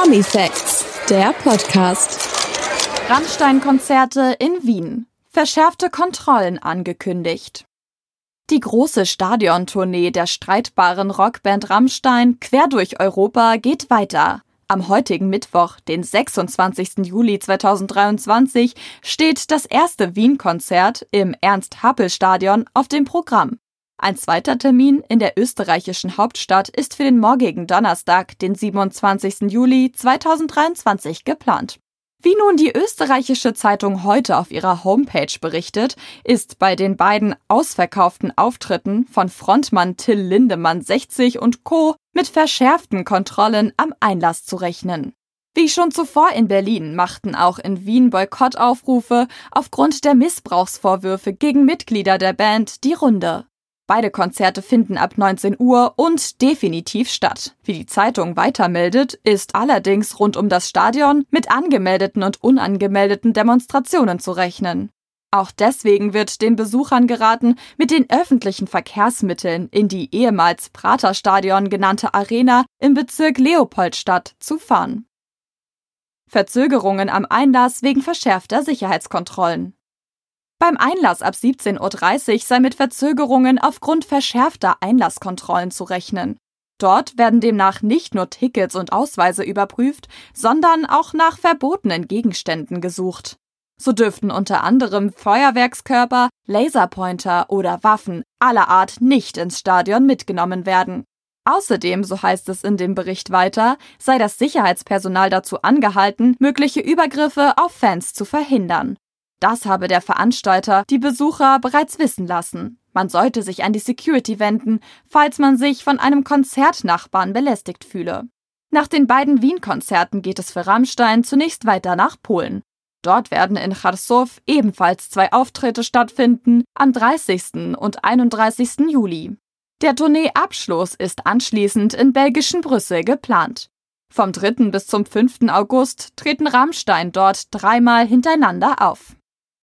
Promi Facts, der Podcast. Rammstein-Konzerte in Wien. Verschärfte Kontrollen angekündigt. Die große Stadiontournee der streitbaren Rockband Rammstein quer durch Europa geht weiter. Am heutigen Mittwoch, den 26. Juli 2023, steht das erste Wien-Konzert im Ernst-Happel-Stadion auf dem Programm. Ein zweiter Termin in der österreichischen Hauptstadt ist für den morgigen Donnerstag, den 27. Juli 2023 geplant. Wie nun die österreichische Zeitung heute auf ihrer Homepage berichtet, ist bei den beiden ausverkauften Auftritten von Frontmann Till Lindemann 60 und Co. mit verschärften Kontrollen am Einlass zu rechnen. Wie schon zuvor in Berlin machten auch in Wien Boykottaufrufe aufgrund der Missbrauchsvorwürfe gegen Mitglieder der Band die Runde. Beide Konzerte finden ab 19 Uhr und definitiv statt. Wie die Zeitung weitermeldet, ist allerdings rund um das Stadion mit angemeldeten und unangemeldeten Demonstrationen zu rechnen. Auch deswegen wird den Besuchern geraten, mit den öffentlichen Verkehrsmitteln in die ehemals Praterstadion genannte Arena im Bezirk Leopoldstadt zu fahren. Verzögerungen am Einlass wegen verschärfter Sicherheitskontrollen. Beim Einlass ab 17.30 Uhr sei mit Verzögerungen aufgrund verschärfter Einlasskontrollen zu rechnen. Dort werden demnach nicht nur Tickets und Ausweise überprüft, sondern auch nach verbotenen Gegenständen gesucht. So dürften unter anderem Feuerwerkskörper, Laserpointer oder Waffen aller Art nicht ins Stadion mitgenommen werden. Außerdem, so heißt es in dem Bericht weiter, sei das Sicherheitspersonal dazu angehalten, mögliche Übergriffe auf Fans zu verhindern. Das habe der Veranstalter die Besucher bereits wissen lassen. Man sollte sich an die Security wenden, falls man sich von einem Konzertnachbarn belästigt fühle. Nach den beiden Wien-Konzerten geht es für Rammstein zunächst weiter nach Polen. Dort werden in Charsow ebenfalls zwei Auftritte stattfinden, am 30. und 31. Juli. Der Tourneeabschluss ist anschließend in belgischen Brüssel geplant. Vom 3. bis zum 5. August treten Rammstein dort dreimal hintereinander auf.